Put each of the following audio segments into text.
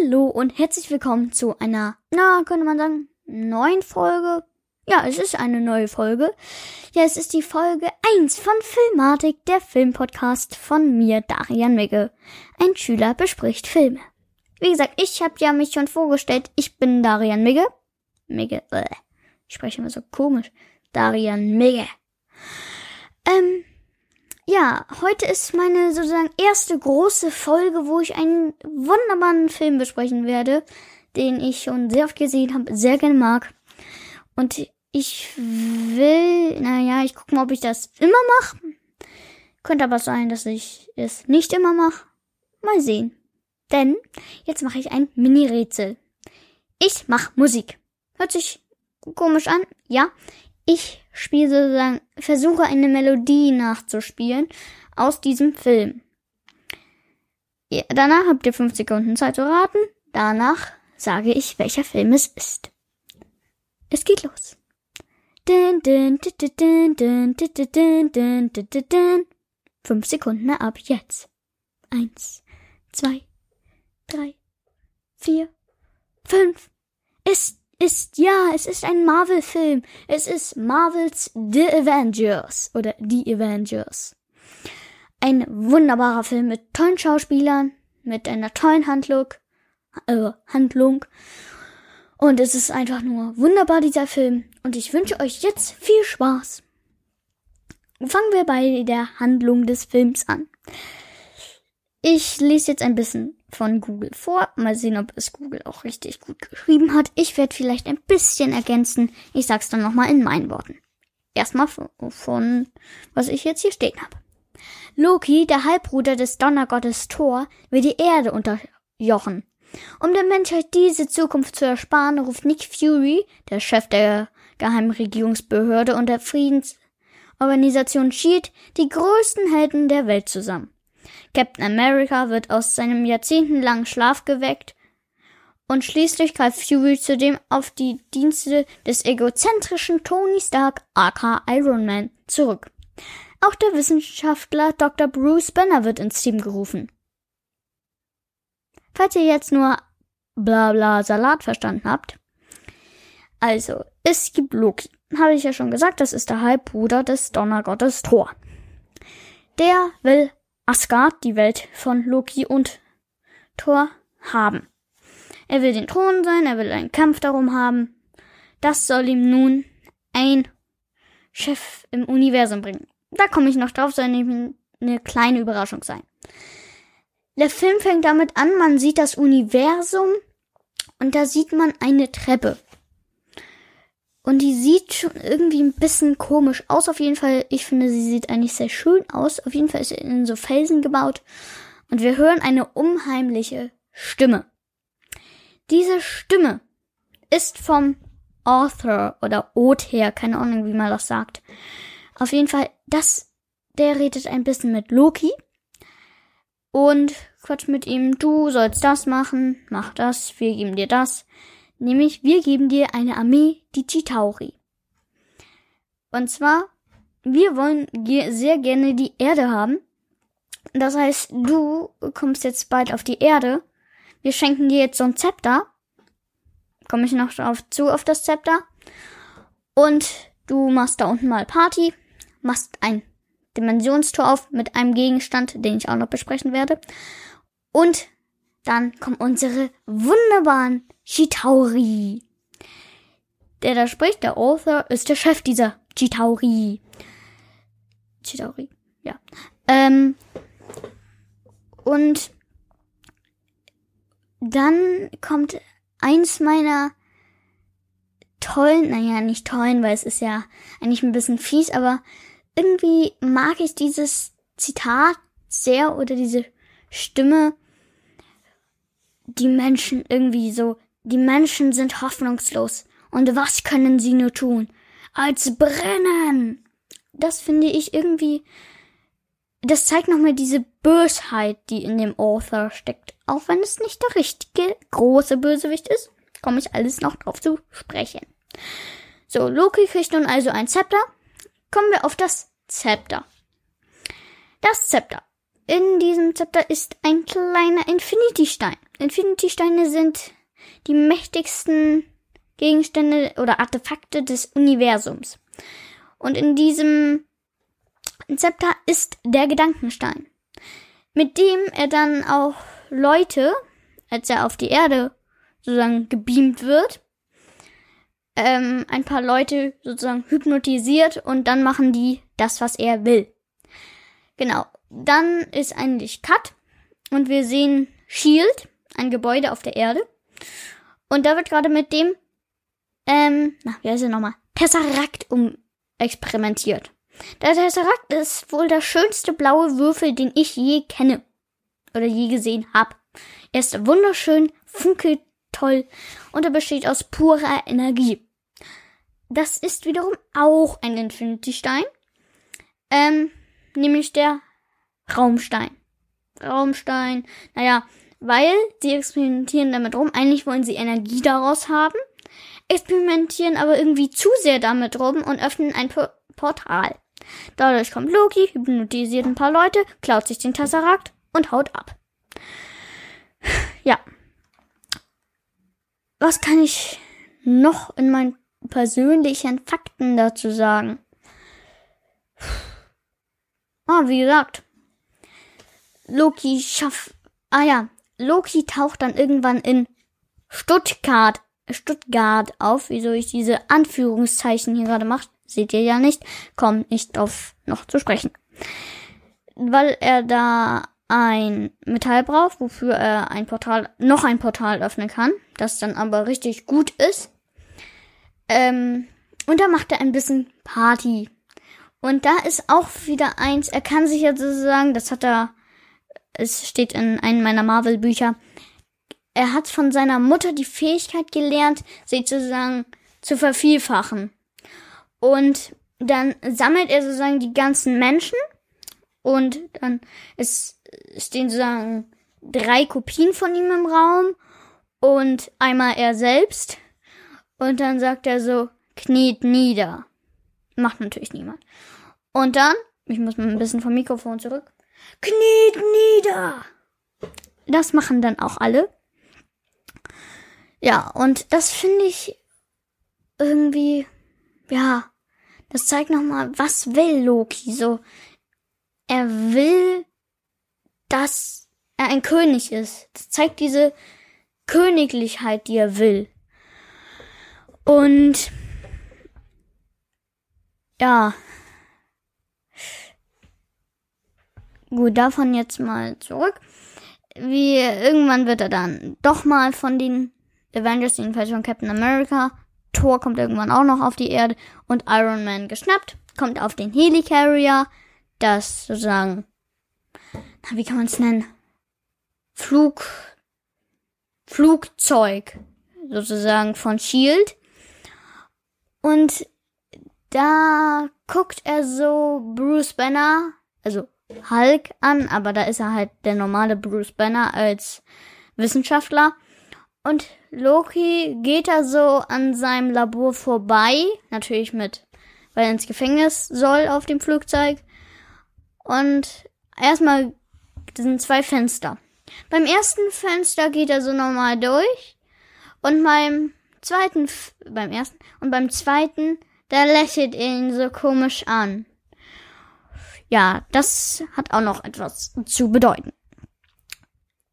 Hallo und herzlich willkommen zu einer, na, könnte man sagen, neuen Folge. Ja, es ist eine neue Folge. Ja, es ist die Folge 1 von Filmatik, der Filmpodcast von mir, Darian Migge. Ein Schüler bespricht Filme. Wie gesagt, ich habe ja mich schon vorgestellt, ich bin Darian Migge. Migge, äh, ich spreche immer so komisch. Darian Migge. Ähm, ja, heute ist meine sozusagen erste große Folge, wo ich einen wunderbaren Film besprechen werde, den ich schon sehr oft gesehen habe, sehr gerne mag. Und ich will, naja, ich gucke mal, ob ich das immer mache. Könnte aber sein, dass ich es nicht immer mache. Mal sehen. Denn jetzt mache ich ein Mini-Rätsel. Ich mache Musik. Hört sich komisch an, ja. Ich spiele sozusagen, versuche eine Melodie nachzuspielen aus diesem Film. Ja, danach habt ihr fünf Sekunden Zeit zu raten. Danach sage ich, welcher Film es ist. Es geht los. Fünf Sekunden ab jetzt. Eins, zwei, drei, vier, fünf. Ist ist, ja, es ist ein Marvel-Film. Es ist Marvels The Avengers oder The Avengers. Ein wunderbarer Film mit tollen Schauspielern, mit einer tollen Handlung, äh, Handlung. Und es ist einfach nur wunderbar, dieser Film. Und ich wünsche euch jetzt viel Spaß. Fangen wir bei der Handlung des Films an. Ich lese jetzt ein bisschen von Google vor. Mal sehen, ob es Google auch richtig gut geschrieben hat. Ich werde vielleicht ein bisschen ergänzen. Ich sag's dann nochmal in meinen Worten. Erstmal von, von, was ich jetzt hier stehen habe. Loki, der Halbbruder des Donnergottes Thor, will die Erde unterjochen. Um der Menschheit diese Zukunft zu ersparen, ruft Nick Fury, der Chef der geheimen Regierungsbehörde und der Friedensorganisation SHIELD, die größten Helden der Welt zusammen. Captain America wird aus seinem jahrzehntelangen Schlaf geweckt und schließlich greift Fury zudem auf die Dienste des egozentrischen Tony Stark aka Iron Man zurück. Auch der Wissenschaftler Dr. Bruce Banner wird ins Team gerufen. Falls ihr jetzt nur bla bla Salat verstanden habt. Also, es gibt Loki. Habe ich ja schon gesagt, das ist der Halbbruder des Donnergottes Thor. Der will Asgard, die Welt von Loki und Thor, haben. Er will den Thron sein, er will einen Kampf darum haben. Das soll ihm nun ein Chef im Universum bringen. Da komme ich noch drauf, soll nämlich eine kleine Überraschung sein. Der Film fängt damit an, man sieht das Universum und da sieht man eine Treppe. Und die sieht schon irgendwie ein bisschen komisch aus. Auf jeden Fall, ich finde, sie sieht eigentlich sehr schön aus. Auf jeden Fall ist sie in so Felsen gebaut. Und wir hören eine unheimliche Stimme. Diese Stimme ist vom Author oder Othar, keine Ahnung, wie man das sagt. Auf jeden Fall, das, der redet ein bisschen mit Loki und quatscht mit ihm, du sollst das machen, mach das, wir geben dir das. Nämlich, wir geben dir eine Armee, die Chitauri. Und zwar, wir wollen sehr gerne die Erde haben. Das heißt, du kommst jetzt bald auf die Erde. Wir schenken dir jetzt so ein Zepter. Komme ich noch drauf zu, auf das Zepter. Und du machst da unten mal Party, machst ein Dimensionstor auf mit einem Gegenstand, den ich auch noch besprechen werde. Und dann kommen unsere wunderbaren Chitauri. Der da spricht, der Author, ist der Chef dieser Chitauri. Chitauri, ja. Ähm, und dann kommt eins meiner tollen, naja, nicht tollen, weil es ist ja eigentlich ein bisschen fies, aber irgendwie mag ich dieses Zitat sehr oder diese Stimme die Menschen irgendwie so, die Menschen sind hoffnungslos. Und was können sie nur tun? Als brennen! Das finde ich irgendwie, das zeigt nochmal diese Bösheit, die in dem Author steckt. Auch wenn es nicht der richtige große Bösewicht ist, komme ich alles noch drauf zu sprechen. So, Loki kriegt nun also ein Zepter. Kommen wir auf das Zepter. Das Zepter in diesem Zepter ist ein kleiner Infinity-Stein. Infinity-Steine sind die mächtigsten Gegenstände oder Artefakte des Universums. Und in diesem Zepter ist der Gedankenstein, mit dem er dann auch Leute, als er auf die Erde sozusagen gebeamt wird, ähm, ein paar Leute sozusagen hypnotisiert und dann machen die das, was er will. Genau. Dann ist eigentlich Cut und wir sehen Shield, ein Gebäude auf der Erde. Und da wird gerade mit dem, ähm, na, wie heißt er nochmal? Tesseract um experimentiert. Der Tesseract ist wohl der schönste blaue Würfel, den ich je kenne. Oder je gesehen habe. Er ist wunderschön, funkelt toll und er besteht aus purer Energie. Das ist wiederum auch ein Infinity-Stein. Ähm, nämlich der Raumstein. Raumstein, naja, weil sie experimentieren damit rum. Eigentlich wollen sie Energie daraus haben, experimentieren aber irgendwie zu sehr damit rum und öffnen ein P Portal. Dadurch kommt Loki, hypnotisiert ein paar Leute, klaut sich den Tesseract und haut ab. Ja. Was kann ich noch in meinen persönlichen Fakten dazu sagen? Ah, wie gesagt, Loki schafft, ah ja, Loki taucht dann irgendwann in Stuttgart, Stuttgart auf, wieso ich diese Anführungszeichen hier gerade mache, seht ihr ja nicht, kommt nicht drauf noch zu sprechen. Weil er da ein Metall braucht, wofür er ein Portal, noch ein Portal öffnen kann, das dann aber richtig gut ist. Ähm, und da macht er ein bisschen Party. Und da ist auch wieder eins, er kann sich ja sozusagen, das hat er, es steht in einem meiner Marvel-Bücher, er hat von seiner Mutter die Fähigkeit gelernt, sich sozusagen zu vervielfachen. Und dann sammelt er sozusagen die ganzen Menschen und dann ist, stehen sozusagen drei Kopien von ihm im Raum und einmal er selbst. Und dann sagt er so, kniet nieder. Macht natürlich niemand. Und dann, ich muss mal ein bisschen vom Mikrofon zurück, kniet nieder. Das machen dann auch alle. Ja, und das finde ich irgendwie, ja, das zeigt nochmal, was will Loki so. Er will, dass er ein König ist. Das zeigt diese Königlichkeit, die er will. Und ja. Gut, davon jetzt mal zurück. Wie irgendwann wird er dann doch mal von den Avengers, jedenfalls von Captain America, Thor kommt irgendwann auch noch auf die Erde und Iron Man geschnappt, kommt auf den Helicarrier, das sozusagen, na, wie kann man es nennen? Flug, Flugzeug sozusagen von Shield. Und da guckt er so Bruce Banner, also Hulk an, aber da ist er halt der normale Bruce Banner als Wissenschaftler. Und Loki geht da so an seinem Labor vorbei, natürlich mit, weil er ins Gefängnis soll auf dem Flugzeug. Und erstmal sind zwei Fenster. Beim ersten Fenster geht er so normal durch und beim zweiten, beim ersten und beim zweiten da lächelt er ihn so komisch an. Ja, das hat auch noch etwas zu bedeuten.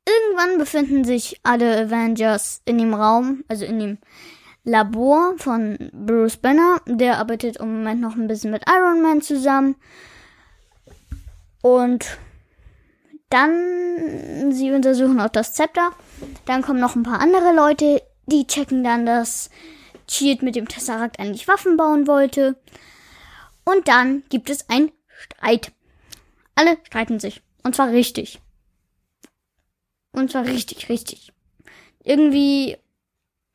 Irgendwann befinden sich alle Avengers in dem Raum, also in dem Labor von Bruce Banner. Der arbeitet im Moment noch ein bisschen mit Iron Man zusammen. Und dann, sie untersuchen auch das Zepter. Dann kommen noch ein paar andere Leute, die checken dann, dass Shield mit dem Tesseract eigentlich Waffen bauen wollte. Und dann gibt es einen Streit. Alle streiten sich. Und zwar richtig. Und zwar richtig, richtig. Irgendwie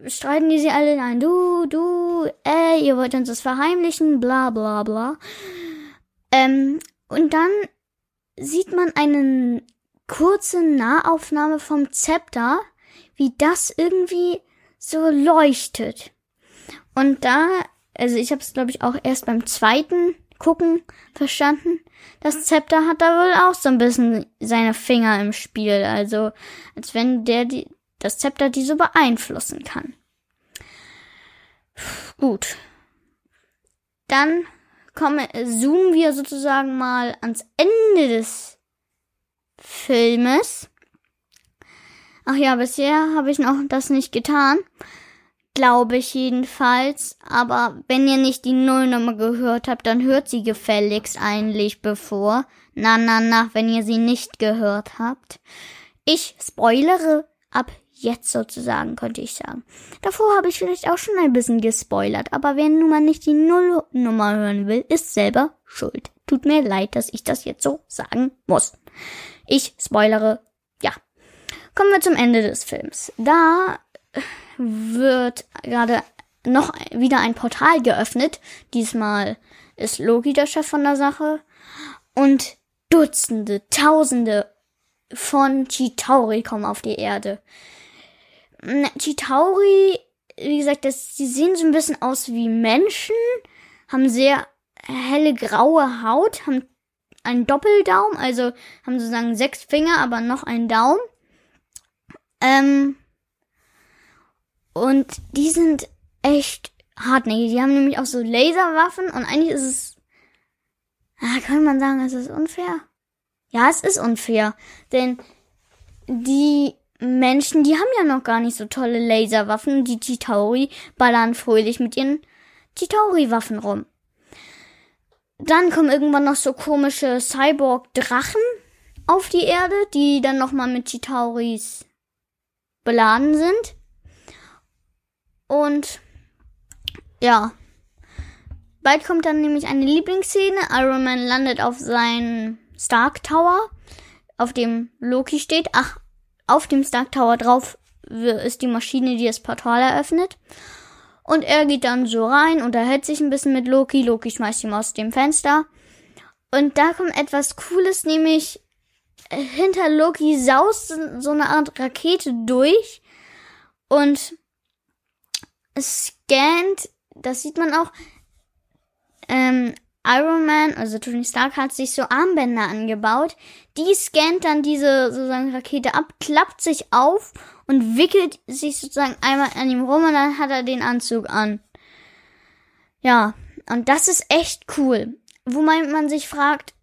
streiten die sie alle ein. Du, du, ey, ihr wollt uns das verheimlichen, bla bla bla. Ähm, und dann sieht man eine kurze Nahaufnahme vom Zepter, wie das irgendwie so leuchtet. Und da, also ich habe es glaube ich auch erst beim zweiten gucken verstanden. Das Zepter hat da wohl auch so ein bisschen seine Finger im Spiel. Also als wenn der die, das Zepter diese beeinflussen kann. Gut. Dann komme, zoomen wir sozusagen mal ans Ende des Filmes. Ach ja, bisher habe ich noch das nicht getan. Glaube ich jedenfalls. Aber wenn ihr nicht die Nullnummer gehört habt, dann hört sie gefälligst eigentlich bevor. Na, na, na, wenn ihr sie nicht gehört habt. Ich spoilere ab jetzt sozusagen, könnte ich sagen. Davor habe ich vielleicht auch schon ein bisschen gespoilert, aber wer nun mal nicht die Nullnummer hören will, ist selber schuld. Tut mir leid, dass ich das jetzt so sagen muss. Ich spoilere, ja. Kommen wir zum Ende des Films. Da wird gerade noch wieder ein Portal geöffnet. Diesmal ist Loki der Chef von der Sache. Und Dutzende, Tausende von Chitauri kommen auf die Erde. Chitauri, wie gesagt, das, die sehen so ein bisschen aus wie Menschen, haben sehr helle graue Haut, haben einen Doppeldaum, also haben sozusagen sechs Finger, aber noch einen Daumen. Ähm, und die sind echt hartnäckig. Die haben nämlich auch so Laserwaffen und eigentlich ist es, ah, kann man sagen, es ist unfair? Ja, es ist unfair, denn die Menschen, die haben ja noch gar nicht so tolle Laserwaffen. Die Chitauri ballern fröhlich mit ihren Chitauri-Waffen rum. Dann kommen irgendwann noch so komische Cyborg-Drachen auf die Erde, die dann nochmal mit Chitauris beladen sind. Und ja, bald kommt dann nämlich eine Lieblingsszene. Iron Man landet auf seinen Stark Tower, auf dem Loki steht. Ach, auf dem Stark Tower drauf ist die Maschine, die das Portal eröffnet. Und er geht dann so rein, unterhält sich ein bisschen mit Loki. Loki schmeißt ihn aus dem Fenster. Und da kommt etwas Cooles, nämlich äh, hinter Loki saust so eine Art Rakete durch und scannt, das sieht man auch, ähm, Iron Man, also Tony Stark, hat sich so Armbänder angebaut. Die scannt dann diese sozusagen Rakete ab, klappt sich auf und wickelt sich sozusagen einmal an ihm rum und dann hat er den Anzug an. Ja, und das ist echt cool. Wo man, man sich fragt,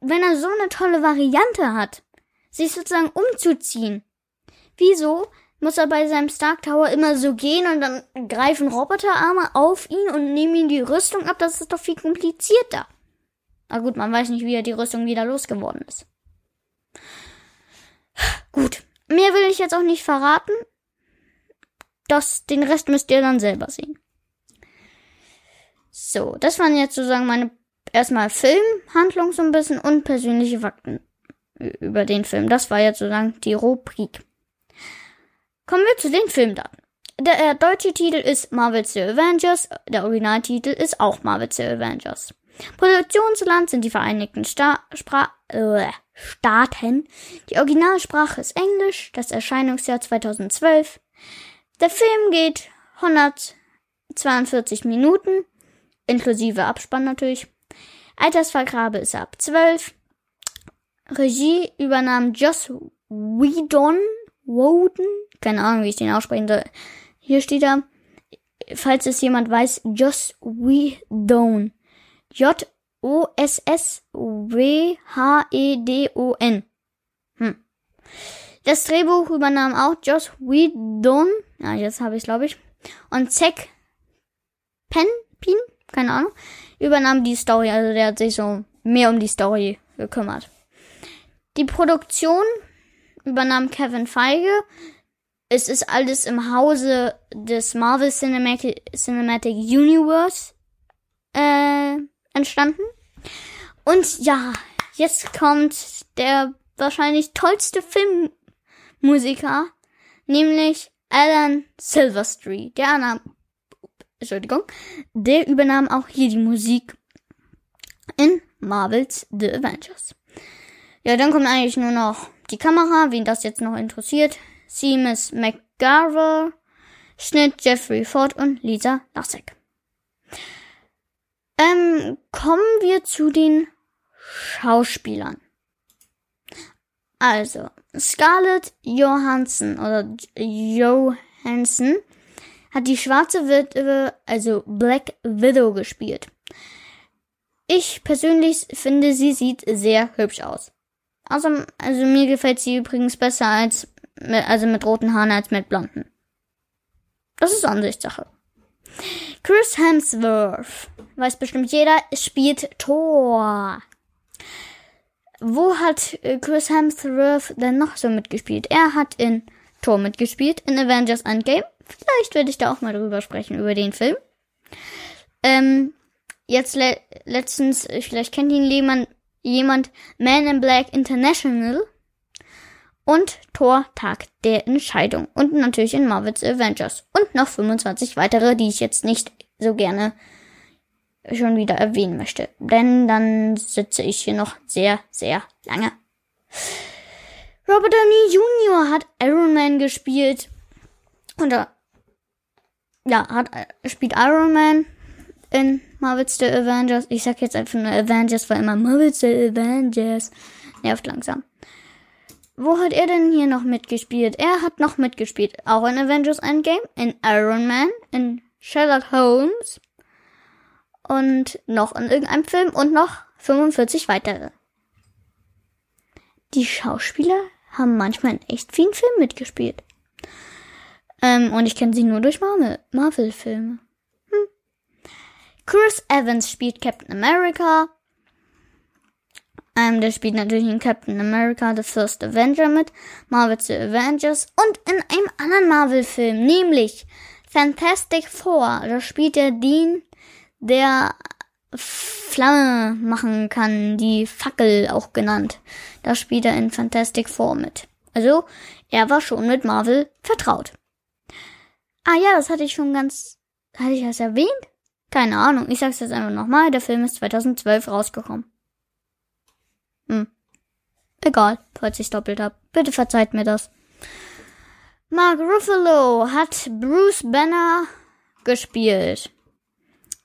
wenn er so eine tolle Variante hat, sich sozusagen umzuziehen, wieso muss er bei seinem Stark Tower immer so gehen und dann greifen Roboterarme auf ihn und nehmen ihm die Rüstung ab. Das ist doch viel komplizierter. Na gut, man weiß nicht, wie er die Rüstung wieder losgeworden ist. Gut, mehr will ich jetzt auch nicht verraten. Das, den Rest müsst ihr dann selber sehen. So, das waren jetzt sozusagen meine erstmal Filmhandlung so ein bisschen und persönliche Fakten über den Film. Das war jetzt sozusagen die Rubrik. Kommen wir zu den Filmdaten. Der äh, deutsche Titel ist Marvel's The Avengers, der Originaltitel ist auch Marvel's The Avengers. Produktionsland sind die Vereinigten Sta Spra äh, Staaten. Die Originalsprache ist Englisch, das Erscheinungsjahr 2012. Der Film geht 142 Minuten, inklusive Abspann natürlich. Altersvergrabe ist ab 12. Regie übernahm Joss Whedon, Woden, keine Ahnung, wie ich den aussprechen soll. Hier steht da, falls es jemand weiß, Joss Whedon. J-O-S-S-W-H-E-D-O-N. Hm. Das Drehbuch übernahm auch Joss Whedon. Ja, jetzt habe ich glaube ich. Und Zack Pen, Pin, keine Ahnung, übernahm die Story. Also der hat sich so mehr um die Story gekümmert. Die Produktion übernahm Kevin Feige es ist alles im Hause des Marvel Cinematic, Cinematic Universe äh, entstanden. Und ja, jetzt kommt der wahrscheinlich tollste Filmmusiker, nämlich Alan Silverstreet. Der nahm, Entschuldigung, der übernahm auch hier die Musik in Marvels The Avengers. Ja, dann kommt eigentlich nur noch die Kamera, wen das jetzt noch interessiert. Seamus McGarver, Schnitt Jeffrey Ford und Lisa Lassek. Ähm, kommen wir zu den Schauspielern. Also, Scarlett Johansson oder Johansson hat die schwarze Witwe, also Black Widow, gespielt. Ich persönlich finde, sie sieht sehr hübsch aus. Also, also mir gefällt sie übrigens besser als also mit roten Haaren als mit blonden. Das ist Ansichtssache. Chris Hemsworth, weiß bestimmt jeder, spielt Thor. Wo hat äh, Chris Hemsworth denn noch so mitgespielt? Er hat in Thor mitgespielt, in Avengers Endgame. Vielleicht werde ich da auch mal drüber sprechen, über den Film. Ähm, jetzt le letztens, vielleicht kennt ihn jemand, jemand, Man in Black International und Thor Tag der Entscheidung und natürlich in Marvel's Avengers und noch 25 weitere, die ich jetzt nicht so gerne schon wieder erwähnen möchte, denn dann sitze ich hier noch sehr, sehr lange. Robert Downey Jr. hat Iron Man gespielt und er, ja, hat spielt Iron Man in Marvel's The Avengers. Ich sag jetzt einfach nur Avengers, weil immer Marvel's The Avengers nervt langsam. Wo hat er denn hier noch mitgespielt? Er hat noch mitgespielt. Auch in Avengers Endgame, in Iron Man, in Sherlock Holmes und noch in irgendeinem Film und noch 45 weitere. Die Schauspieler haben manchmal in echt vielen Filmen mitgespielt. Ähm, und ich kenne sie nur durch Marvel-Filme. Hm. Chris Evans spielt Captain America. Ähm, der spielt natürlich in Captain America The First Avenger mit, Marvel's The Avengers und in einem anderen Marvel-Film, nämlich Fantastic Four. Da spielt er den, der Flamme machen kann, die Fackel auch genannt. Da spielt er in Fantastic Four mit. Also, er war schon mit Marvel vertraut. Ah ja, das hatte ich schon ganz, hatte ich das erwähnt? Keine Ahnung, ich sag's jetzt einfach nochmal, der Film ist 2012 rausgekommen. Hm. Egal, falls ich's doppelt hab. Bitte verzeiht mir das. Mark Ruffalo hat Bruce Banner gespielt.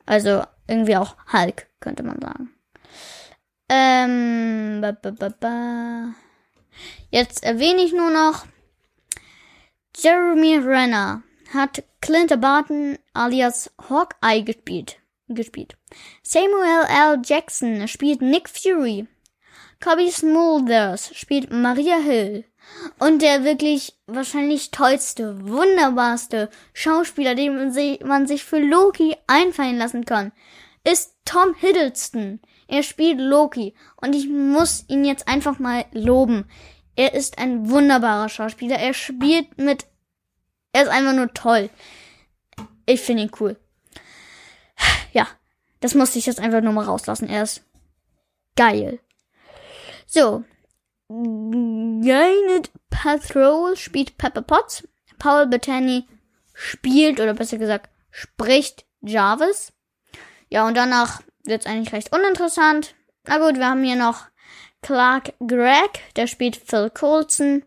Also irgendwie auch Hulk, könnte man sagen. Ähm, ba, ba, ba, ba. Jetzt erwähne ich nur noch, Jeremy Renner hat Clint Barton alias Hawkeye gespielt. gespielt. Samuel L. Jackson spielt Nick Fury. Cobby Smulders spielt Maria Hill. Und der wirklich wahrscheinlich tollste, wunderbarste Schauspieler, den man sich, für Loki einfallen lassen kann, ist Tom Hiddleston. Er spielt Loki. Und ich muss ihn jetzt einfach mal loben. Er ist ein wunderbarer Schauspieler. Er spielt mit, er ist einfach nur toll. Ich finde ihn cool. Ja, das musste ich jetzt einfach nur mal rauslassen. Er ist geil. So. Gwyneth Patrol spielt Pepper Potts. Paul Bettany spielt, oder besser gesagt, spricht Jarvis. Ja, und danach wird's eigentlich recht uninteressant. Na gut, wir haben hier noch Clark Gregg, der spielt Phil Coulson.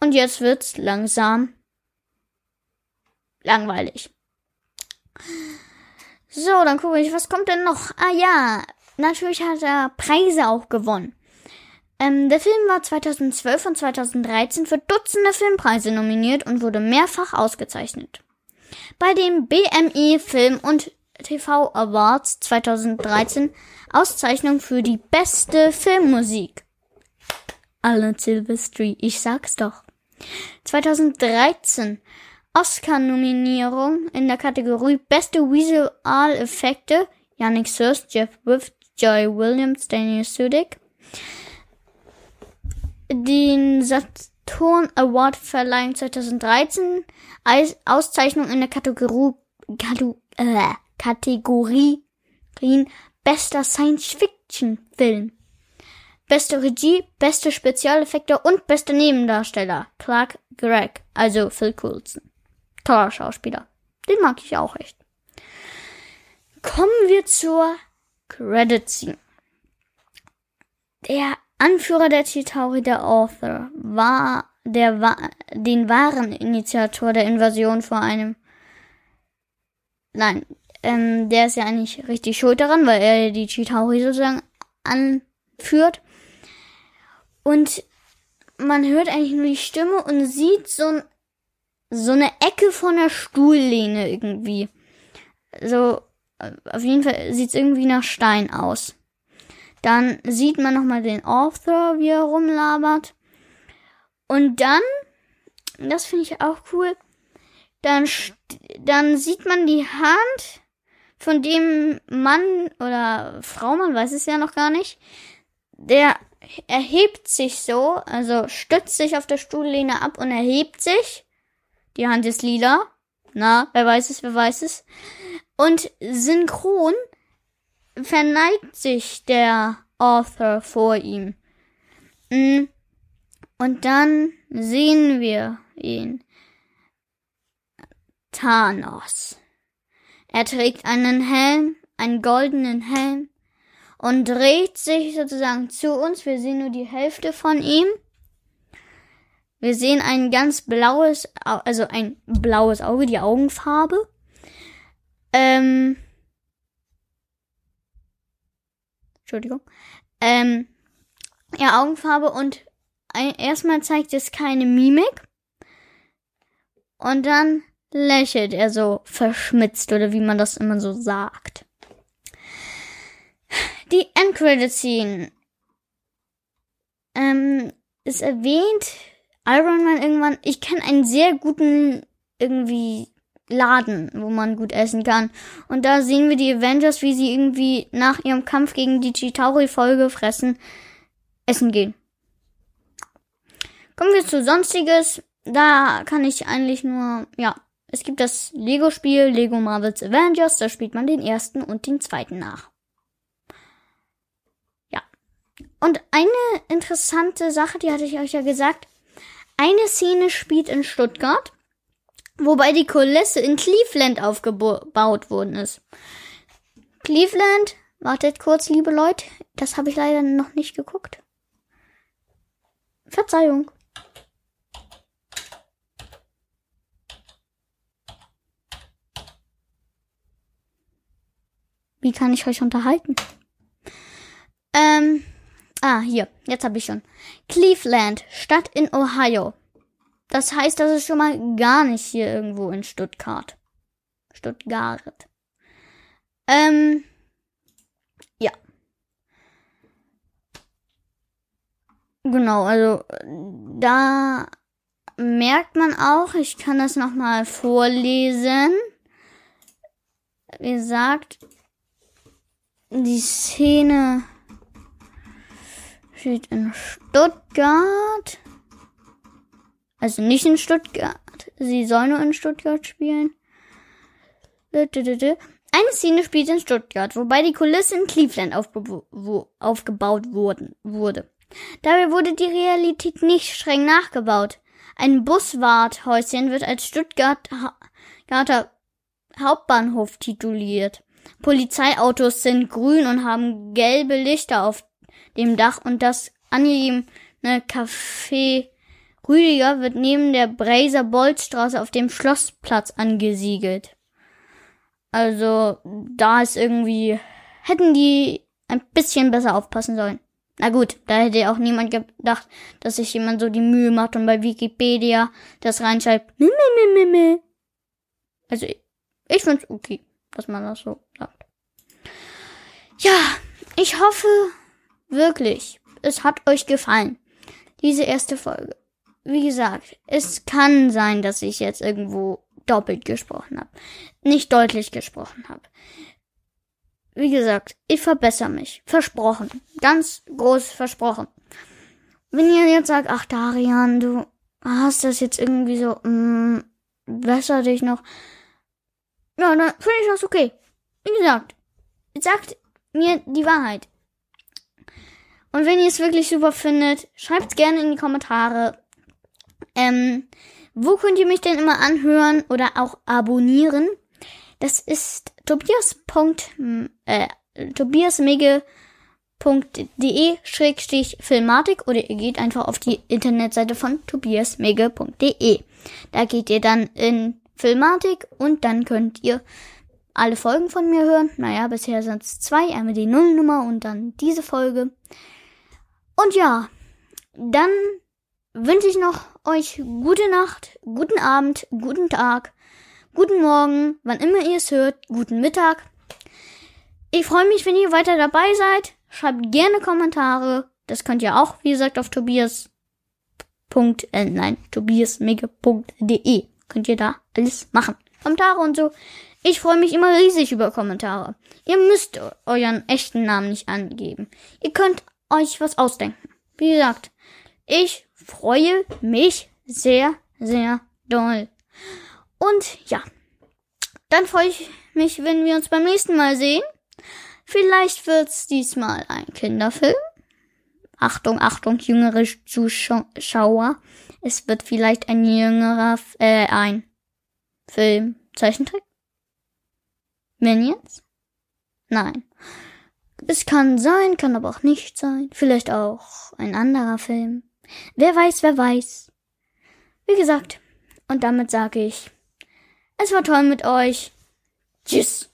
Und jetzt wird's langsam langweilig. So, dann gucke ich, was kommt denn noch? Ah ja, natürlich hat er Preise auch gewonnen. Ähm, der Film war 2012 und 2013 für Dutzende Filmpreise nominiert und wurde mehrfach ausgezeichnet. Bei den BMI Film und TV Awards 2013 Auszeichnung für die beste Filmmusik. Alan Silvestri, ich sag's doch. 2013 Oscar-Nominierung in der Kategorie Beste Visual Effekte Yannick Sirst, Jeff Swift, Joy Williams, Daniel Sudik den Saturn Award Verleihung 2013 als Auszeichnung in der Kategorie, äh, Kategorie bester Science-Fiction-Film. Beste Regie, beste Spezialeffekte und bester Nebendarsteller. Clark Gregg, also Phil Coulson. Toller Schauspieler. Den mag ich auch echt. Kommen wir zur Credit Scene. Der Anführer der Chitauri, der Author, war der den wahren Initiator der Invasion vor einem. Nein, ähm, der ist ja eigentlich richtig schuld daran, weil er die Chitauri sozusagen anführt. Und man hört eigentlich nur die Stimme und sieht so, so eine Ecke von der Stuhllehne irgendwie. So, auf jeden Fall sieht's irgendwie nach Stein aus. Dann sieht man nochmal den Author, wie er rumlabert. Und dann, das finde ich auch cool, dann, dann sieht man die Hand von dem Mann oder Frau, man weiß es ja noch gar nicht, der erhebt sich so, also stützt sich auf der Stuhllehne ab und erhebt sich. Die Hand ist lila. Na, wer weiß es, wer weiß es. Und synchron verneigt sich der Author vor ihm. Mm. Und dann sehen wir ihn. Thanos. Er trägt einen Helm, einen goldenen Helm und dreht sich sozusagen zu uns. Wir sehen nur die Hälfte von ihm. Wir sehen ein ganz blaues, also ein blaues Auge, die Augenfarbe. Ähm, Entschuldigung. Ähm, ja, Augenfarbe und erstmal zeigt es keine Mimik. Und dann lächelt er so verschmitzt oder wie man das immer so sagt. Die Endcredit-Scene ähm, ist erwähnt, Iron Man irgendwann, ich kenne einen sehr guten irgendwie Laden, wo man gut essen kann. Und da sehen wir die Avengers, wie sie irgendwie nach ihrem Kampf gegen die Chitauri-Folge fressen, essen gehen. Kommen wir zu Sonstiges. Da kann ich eigentlich nur, ja, es gibt das Lego-Spiel Lego Marvel's Avengers, da spielt man den ersten und den zweiten nach. Und eine interessante Sache, die hatte ich euch ja gesagt. Eine Szene spielt in Stuttgart, wobei die Kulisse in Cleveland aufgebaut worden ist. Cleveland, wartet kurz, liebe Leute, das habe ich leider noch nicht geguckt. Verzeihung. Wie kann ich euch unterhalten? Ähm, Ah, hier, jetzt habe ich schon. Cleveland, Stadt in Ohio. Das heißt, das ist schon mal gar nicht hier irgendwo in Stuttgart. Stuttgart. Ähm, ja. Genau, also da merkt man auch, ich kann das nochmal vorlesen. Wie gesagt, die Szene Steht in Stuttgart. Also nicht in Stuttgart. Sie soll nur in Stuttgart spielen. Eine Szene spielt in Stuttgart, wobei die Kulisse in Cleveland aufgebaut wurden, wurde. Dabei wurde die Realität nicht streng nachgebaut. Ein Buswarthäuschen wird als Stuttgarter Hauptbahnhof tituliert. Polizeiautos sind grün und haben gelbe Lichter auf dem Dach und das angegebene Café Rüdiger wird neben der Breiser Bolzstraße auf dem Schlossplatz angesiedelt. Also, da ist irgendwie, hätten die ein bisschen besser aufpassen sollen. Na gut, da hätte auch niemand gedacht, dass sich jemand so die Mühe macht und bei Wikipedia das reinschreibt. Also, ich find's okay, dass man das so sagt. Ja, ich hoffe, Wirklich, es hat euch gefallen. Diese erste Folge. Wie gesagt, es kann sein, dass ich jetzt irgendwo doppelt gesprochen habe. Nicht deutlich gesprochen habe. Wie gesagt, ich verbessere mich. Versprochen. Ganz groß versprochen. Wenn ihr jetzt sagt, ach Darian, du hast das jetzt irgendwie so, mh, mm, besser dich noch. Ja, dann finde ich das okay. Wie gesagt, sagt mir die Wahrheit. Und wenn ihr es wirklich super findet, schreibt gerne in die Kommentare. Ähm, wo könnt ihr mich denn immer anhören oder auch abonnieren? Das ist tobias. Äh, tobiasmege.de schrägstrich Filmatik oder ihr geht einfach auf die Internetseite von tobiasmege.de. Da geht ihr dann in Filmatik und dann könnt ihr alle Folgen von mir hören. Naja, bisher sind es zwei, einmal die Nullnummer und dann diese Folge. Und ja, dann wünsche ich noch euch gute Nacht, guten Abend, guten Tag, guten Morgen, wann immer ihr es hört, guten Mittag. Ich freue mich, wenn ihr weiter dabei seid. Schreibt gerne Kommentare. Das könnt ihr auch, wie gesagt, auf Tobias. Punkt, äh, nein, tobiasmega.de. Könnt ihr da alles machen. Kommentare und so. Ich freue mich immer riesig über Kommentare. Ihr müsst euren echten Namen nicht angeben. Ihr könnt euch was ausdenken. Wie gesagt, ich freue mich sehr, sehr doll. Und ja, dann freue ich mich, wenn wir uns beim nächsten Mal sehen. Vielleicht wird's diesmal ein Kinderfilm. Achtung, Achtung, jüngere Zuschauer. Es wird vielleicht ein jüngerer, äh, ein Film, Zeichentrick? Minions? Nein. Es kann sein, kann aber auch nicht sein. Vielleicht auch ein anderer Film. Wer weiß, wer weiß. Wie gesagt, und damit sage ich, es war toll mit euch. Tschüss.